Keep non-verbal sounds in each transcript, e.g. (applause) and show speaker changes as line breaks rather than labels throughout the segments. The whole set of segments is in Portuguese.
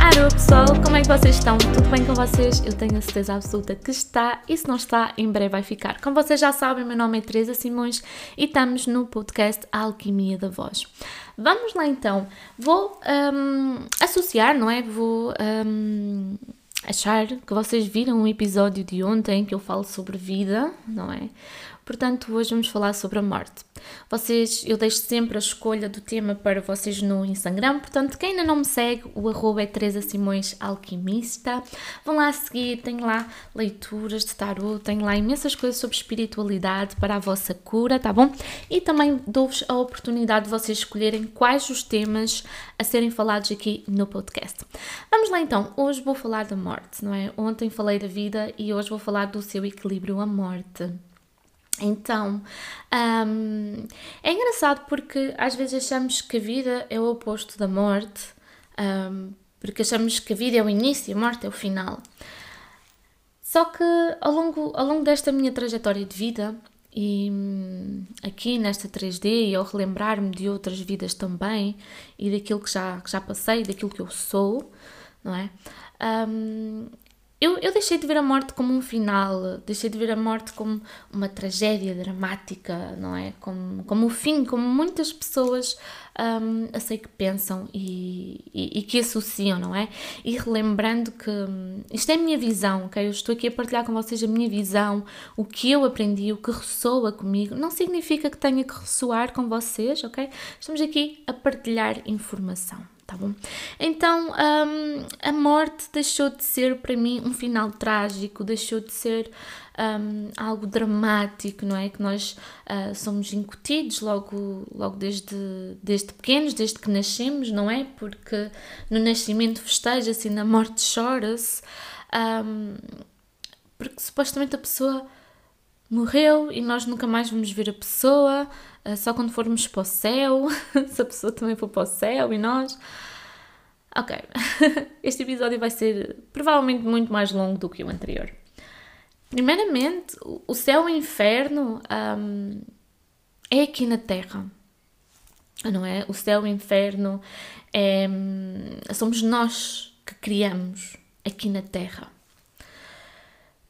Alô pessoal, como é que vocês estão? Tudo bem com vocês? Eu tenho a certeza absoluta que está e se não está, em breve vai ficar. Como vocês já sabem, meu nome é Teresa Simões e estamos no podcast Alquimia da Voz. Vamos lá então, vou um, associar, não é? Vou um, achar que vocês viram um episódio de ontem que eu falo sobre vida, não é? Portanto, hoje vamos falar sobre a morte. Vocês, eu deixo sempre a escolha do tema para vocês no Instagram, portanto, quem ainda não me segue, o arroba é Teresa Simões Alquimista. Vão lá seguir, tem lá leituras de tarot, tem lá imensas coisas sobre espiritualidade para a vossa cura, tá bom? E também dou-vos a oportunidade de vocês escolherem quais os temas a serem falados aqui no podcast. Vamos lá então, hoje vou falar da morte, não é? Ontem falei da vida e hoje vou falar do seu equilíbrio à morte. Então, um, é engraçado porque às vezes achamos que a vida é o oposto da morte, um, porque achamos que a vida é o início e a morte é o final. Só que ao longo, ao longo desta minha trajetória de vida, e hum, aqui nesta 3D, e ao relembrar-me de outras vidas também, e daquilo que já, que já passei, daquilo que eu sou, não é? Um, eu, eu deixei de ver a morte como um final, deixei de ver a morte como uma tragédia dramática, não é? Como, como o fim, como muitas pessoas um, eu sei que pensam e, e, e, que associam, não é? E relembrando que um, isto é a minha visão, ok? Eu estou aqui a partilhar com vocês a minha visão, o que eu aprendi, o que ressoa comigo, não significa que tenha que ressoar com vocês, ok? Estamos aqui a partilhar informação tá bom? Então, um, a morte deixou de ser para mim um final trágico, deixou de ser um, algo dramático, não é? Que nós uh, somos incutidos logo, logo desde, desde pequenos, desde que nascemos, não é? Porque no nascimento festeja-se e na morte chora-se, um, porque supostamente a pessoa morreu e nós nunca mais vamos ver a pessoa, uh, só quando formos para o céu, (laughs) se a pessoa também for para o céu e nós. Ok, (laughs) este episódio vai ser provavelmente muito mais longo do que o anterior. Primeiramente, o céu e o inferno um, é aqui na Terra, não é? O céu e o inferno é, somos nós que criamos aqui na Terra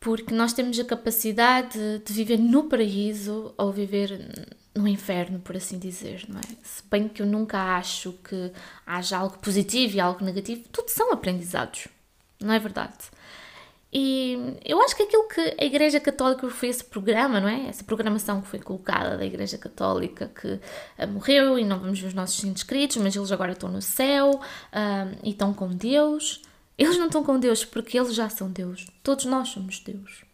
porque nós temos a capacidade de viver no paraíso ou viver no inferno, por assim dizer, não é? Se bem que eu nunca acho que haja algo positivo e algo negativo, tudo são aprendizados, não é verdade? E eu acho que aquilo que a Igreja Católica foi esse programa, não é? Essa programação que foi colocada da Igreja Católica que uh, morreu e não vamos ver os nossos inscritos, mas eles agora estão no céu uh, e estão com Deus. Eles não estão com Deus porque eles já são Deus. Todos nós somos Deus.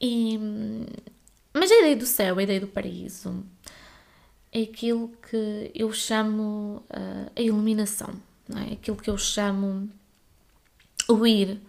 E, mas a ideia do céu, a ideia do paraíso, é aquilo que eu chamo uh, a iluminação, é? Aquilo que eu chamo o ir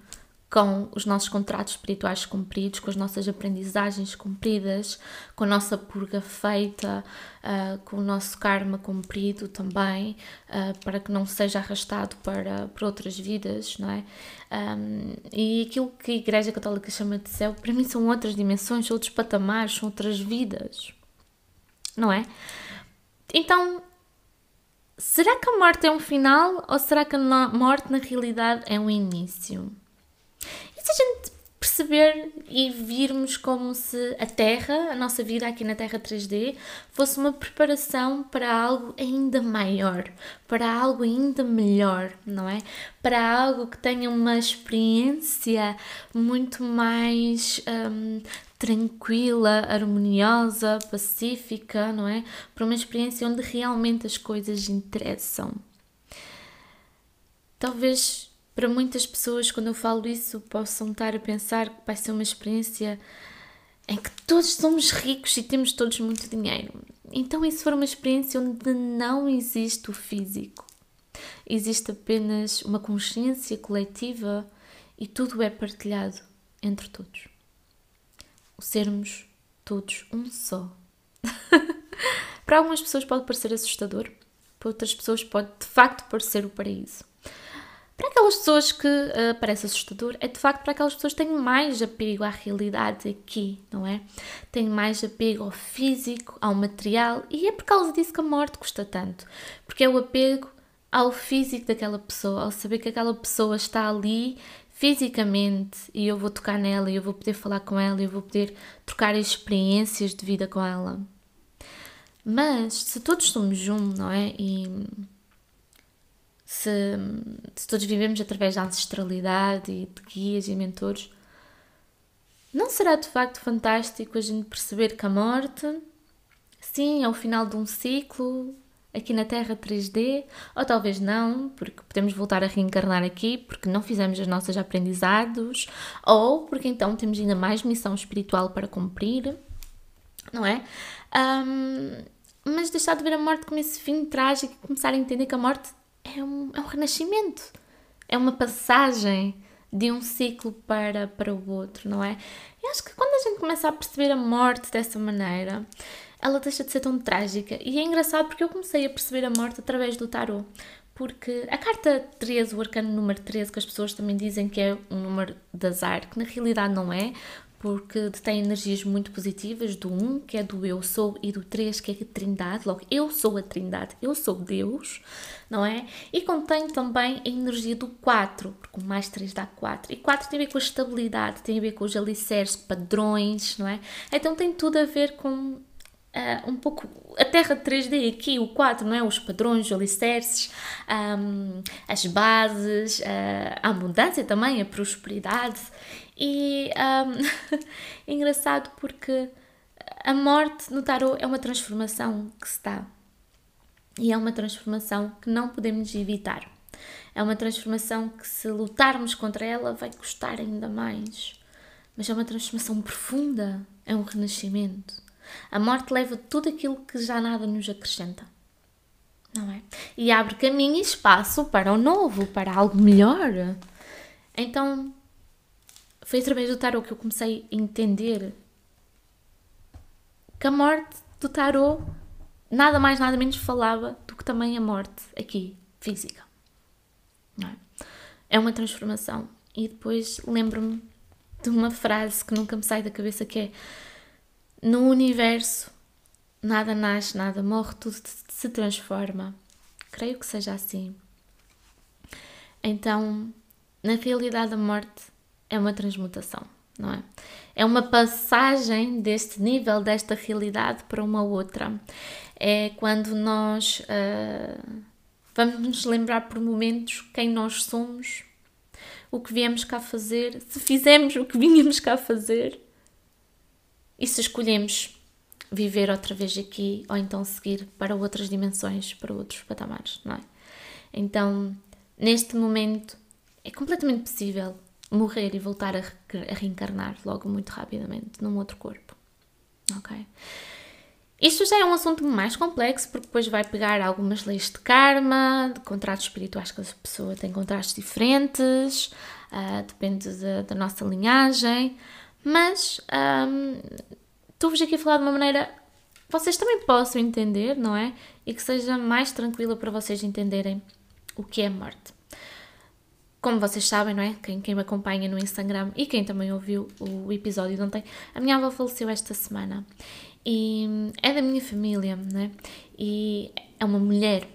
com os nossos contratos espirituais cumpridos, com as nossas aprendizagens cumpridas, com a nossa purga feita, uh, com o nosso karma cumprido também, uh, para que não seja arrastado para, para outras vidas, não é? Um, e aquilo que a Igreja Católica chama de céu, para mim são outras dimensões, outros patamares, são outras vidas, não é? Então, será que a morte é um final ou será que a morte na realidade é um início? Se a gente perceber e virmos como se a Terra, a nossa vida aqui na Terra 3D, fosse uma preparação para algo ainda maior, para algo ainda melhor, não é? Para algo que tenha uma experiência muito mais um, tranquila, harmoniosa, pacífica, não é? Para uma experiência onde realmente as coisas interessam. Talvez para muitas pessoas, quando eu falo isso, possam estar a pensar que vai ser uma experiência em que todos somos ricos e temos todos muito dinheiro. Então, isso for uma experiência onde não existe o físico, existe apenas uma consciência coletiva e tudo é partilhado entre todos. O sermos todos um só. (laughs) para algumas pessoas pode parecer assustador, para outras pessoas pode de facto parecer o paraíso. Para aquelas pessoas que uh, parece assustador, é de facto para aquelas pessoas que têm mais apego à realidade aqui, não é? Têm mais apego ao físico, ao material, e é por causa disso que a morte custa tanto. Porque é o apego ao físico daquela pessoa, ao saber que aquela pessoa está ali fisicamente e eu vou tocar nela e eu vou poder falar com ela e eu vou poder trocar experiências de vida com ela. Mas se todos somos um, não é? E se, se todos vivemos através da ancestralidade e de guias e mentores, não será de facto fantástico a gente perceber que a morte, sim, é o final de um ciclo aqui na Terra 3D, ou talvez não, porque podemos voltar a reencarnar aqui porque não fizemos as nossas aprendizados, ou porque então temos ainda mais missão espiritual para cumprir, não é? Um, mas deixar de ver a morte como esse fim trágico e começar a entender que a morte é um, é um renascimento, é uma passagem de um ciclo para, para o outro, não é? E acho que quando a gente começa a perceber a morte dessa maneira, ela deixa de ser tão trágica. E é engraçado porque eu comecei a perceber a morte através do tarot. Porque a carta 13, o arcano número 13, que as pessoas também dizem que é um número de azar, que na realidade não é, porque tem energias muito positivas do 1, que é do eu sou, e do 3, que é a trindade, logo eu sou a trindade, eu sou Deus, não é? E contém também a energia do 4, porque o mais 3 dá 4, e 4 tem a ver com a estabilidade, tem a ver com os alicerces, padrões, não é? Então tem tudo a ver com Uh, um pouco a Terra 3D aqui, o 4, não é? Os padrões, os alicerces, um, as bases, uh, a abundância também, a prosperidade. E um, é (laughs) engraçado porque a morte no tarot é uma transformação que se dá. E é uma transformação que não podemos evitar. É uma transformação que, se lutarmos contra ela, vai custar ainda mais. Mas é uma transformação profunda, é um renascimento. A morte leva tudo aquilo que já nada nos acrescenta. Não é? E abre caminho e espaço para o novo, para algo melhor. Então, foi através do tarot que eu comecei a entender que a morte do tarot nada mais, nada menos falava do que também a morte aqui, física. É? é uma transformação. E depois lembro-me de uma frase que nunca me sai da cabeça que é no universo, nada nasce, nada morre, tudo se transforma. Creio que seja assim. Então, na realidade, a morte é uma transmutação, não é? É uma passagem deste nível, desta realidade para uma outra. É quando nós uh, vamos nos lembrar por momentos quem nós somos, o que viemos cá fazer, se fizemos o que (laughs) vínhamos cá fazer e se escolhemos viver outra vez aqui ou então seguir para outras dimensões, para outros patamares, não é? Então, neste momento, é completamente possível morrer e voltar a, a reencarnar logo muito rapidamente num outro corpo, ok? Isto já é um assunto mais complexo porque depois vai pegar algumas leis de karma, de contratos espirituais que a pessoa tem contratos diferentes, uh, depende da, da nossa linhagem, mas estou-vos aqui a falar de uma maneira que vocês também possam entender, não é? E que seja mais tranquila para vocês entenderem o que é morte. Como vocês sabem, não é? Quem, quem me acompanha no Instagram e quem também ouviu o episódio de ontem, a minha avó faleceu esta semana e é da minha família, não é? E é uma mulher,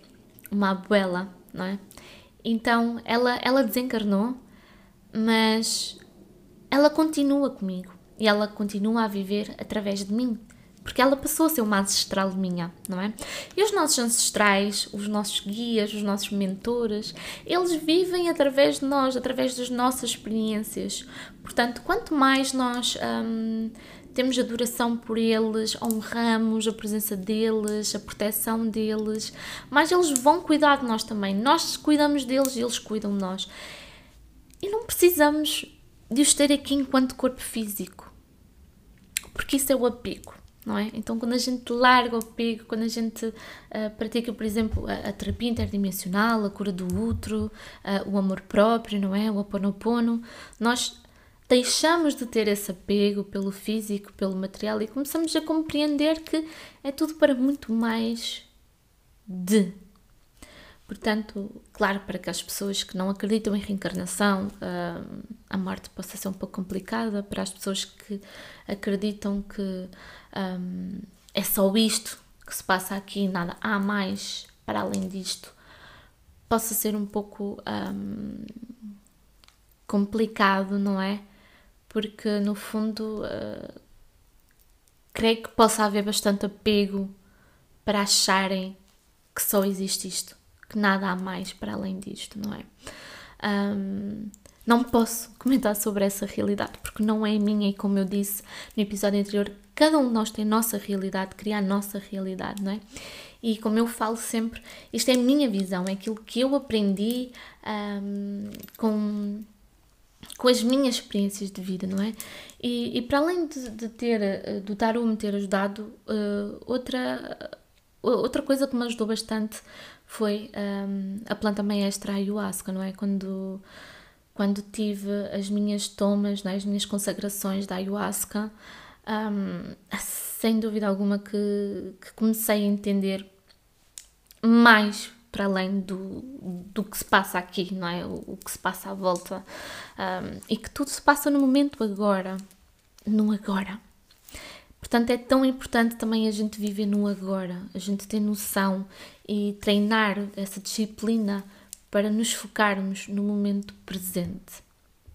uma abuela, não é? Então ela, ela desencarnou, mas ela continua comigo e ela continua a viver através de mim, porque ela passou a ser uma ancestral minha, não é? E os nossos ancestrais, os nossos guias, os nossos mentores, eles vivem através de nós, através das nossas experiências. Portanto, quanto mais nós hum, temos adoração por eles, honramos a presença deles, a proteção deles, mais eles vão cuidar de nós também. Nós cuidamos deles e eles cuidam de nós. E não precisamos de os ter aqui enquanto corpo físico. Porque isso é o apego, não é? Então, quando a gente larga o apego, quando a gente uh, pratica, por exemplo, a, a, terapia interdimensional, a cura do útero, uh, o amor próprio, não é? O aponopono, nós deixamos de ter esse apego pelo físico, pelo material e começamos a compreender que é tudo para muito mais de. Portanto, claro, para que as pessoas que não acreditam em reencarnação, uh, a morte possa ser um pouco complicada, para as pessoas que acreditam que um, é só isto que se passa aqui, nada há mais para além disto, possa ser um pouco um, complicado, não é? Porque no fundo uh, creio que possa haver bastante apego para acharem que só existe isto que nada há mais para além disto, não é? Um, não posso comentar sobre essa realidade porque não é minha e, como eu disse no episódio anterior, cada um de nós tem a nossa realidade, cria a nossa realidade, não é? E como eu falo sempre, isto é a minha visão, é aquilo que eu aprendi um, com, com as minhas experiências de vida, não é? E, e para além de, de ter, do Tarot me ter ajudado, uh, outra, outra coisa que me ajudou bastante foi um, a planta maestra ayahuasca, não é? Quando, quando tive as minhas tomas, é? as minhas consagrações da ayahuasca, um, sem dúvida alguma que, que, comecei a entender mais para além do, do que se passa aqui, não é? O, o que se passa à volta um, e que tudo se passa no momento agora, no agora. Portanto, é tão importante também a gente viver no agora, a gente ter noção e treinar essa disciplina para nos focarmos no momento presente.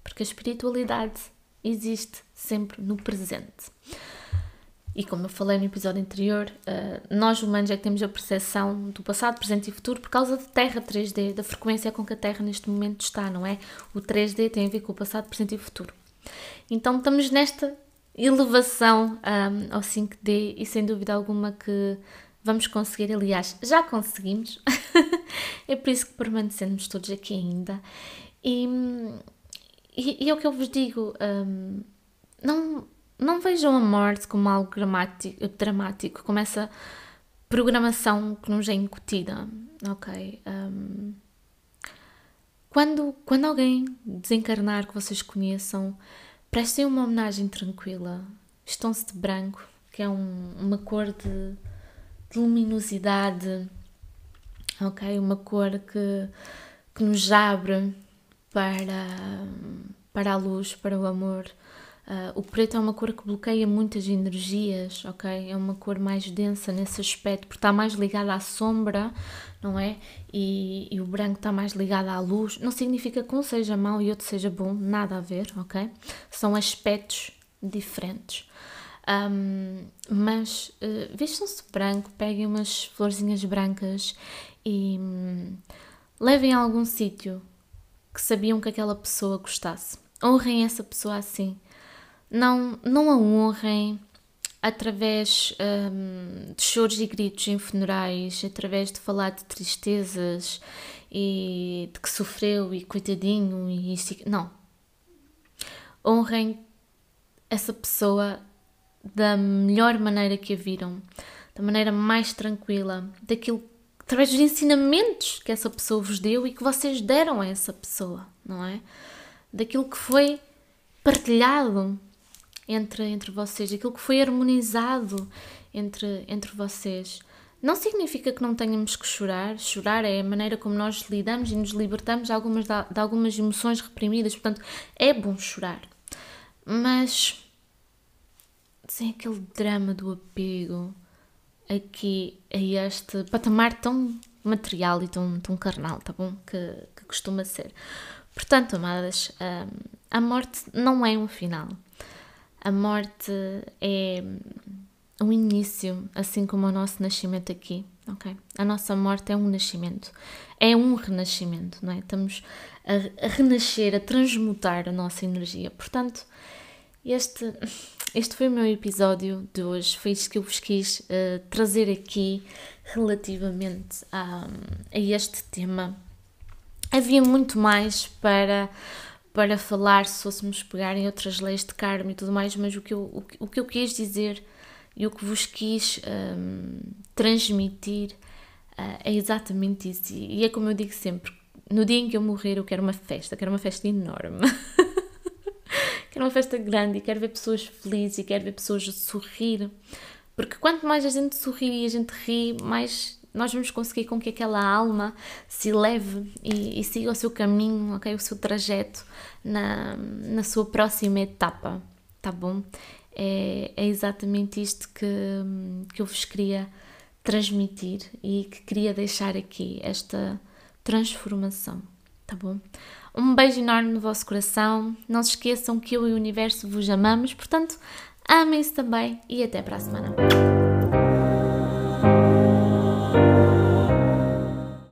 Porque a espiritualidade existe sempre no presente. E como eu falei no episódio anterior, eh, nós humanos é que temos a percepção do passado, presente e futuro por causa da Terra 3D, da frequência com que a Terra neste momento está, não é? O 3D tem a ver com o passado, presente e futuro. Então estamos nesta elevação um, ao 5D e sem dúvida alguma que vamos conseguir, aliás, já conseguimos, (laughs) é por isso que permanecemos todos aqui ainda. E, e, e é o que eu vos digo, um, não, não vejam a morte como algo dramático, dramático como essa programação que nos é incutida, ok? Um, quando, quando alguém desencarnar que vocês conheçam, prestem uma homenagem tranquila. Estão-se de branco, que é um, uma cor de, de, luminosidade, ok? Uma cor que, que nos abre para, para a luz, para o amor. Uh, o preto é uma cor que bloqueia muitas energias, ok? É uma cor mais densa nesse aspecto, porque está mais ligada à sombra, não é? E, e, o branco está mais ligado à luz. Não significa que um seja mau e outro seja bom, nada a ver, ok? São aspectos diferentes. Um, mas uh, vestam-se branco, peguem umas florzinhas brancas e um, levem a algum sítio que sabiam que aquela pessoa gostasse. Honrem essa pessoa assim não, não a honrem através um, de choros e gritos em funerais, através de falar de tristezas e de que sofreu e coitadinho e. Não. Honrem essa pessoa da melhor maneira que a viram, da maneira mais tranquila, daquilo através dos ensinamentos que essa pessoa vos deu e que vocês deram a essa pessoa, não é? Daquilo que foi partilhado entre, entre vocês, aquilo que foi harmonizado entre, entre vocês. Não significa que não tenhamos que chorar. Chorar é a maneira como nós lidamos e nos libertamos de algumas, de algumas emoções reprimidas. Portanto, é bom chorar. Mas sem aquele drama do apego aqui a este patamar tão material e tão, tão carnal, tá bom? Que, que costuma ser. Portanto, amadas, hum, a morte não é um final. A morte é um início, assim como o nosso nascimento aqui, ok? A nossa morte é um nascimento, é um renascimento, não é? Estamos a, a renascer, a transmutar a nossa energia. Portanto, este, este foi o meu episódio de hoje, foi isto que eu vos quis uh, trazer aqui relativamente a, a este tema. Havia muito mais para para falar se fôssemos pegar em outras leis de karma e tudo mais, mas o que eu, o, o que eu quis dizer e o que vos quis um, transmitir uh, é exatamente isso. E é como eu digo sempre: no dia em que eu morrer, eu quero uma festa, quero uma festa enorme. (laughs) quero uma festa grande e quero ver pessoas felizes e quero ver pessoas a sorrir. Porque quanto mais a gente sorri e a gente ri, mais nós vamos conseguir com que aquela alma se leve e, e siga o seu caminho, ok? O seu trajeto na, na sua próxima etapa, tá bom? É, é exatamente isto que, que eu vos queria transmitir e que queria deixar aqui, esta transformação, tá bom? Um beijo enorme no vosso coração. Não se esqueçam que eu e o universo vos amamos, portanto, amem-se também e até para a semana.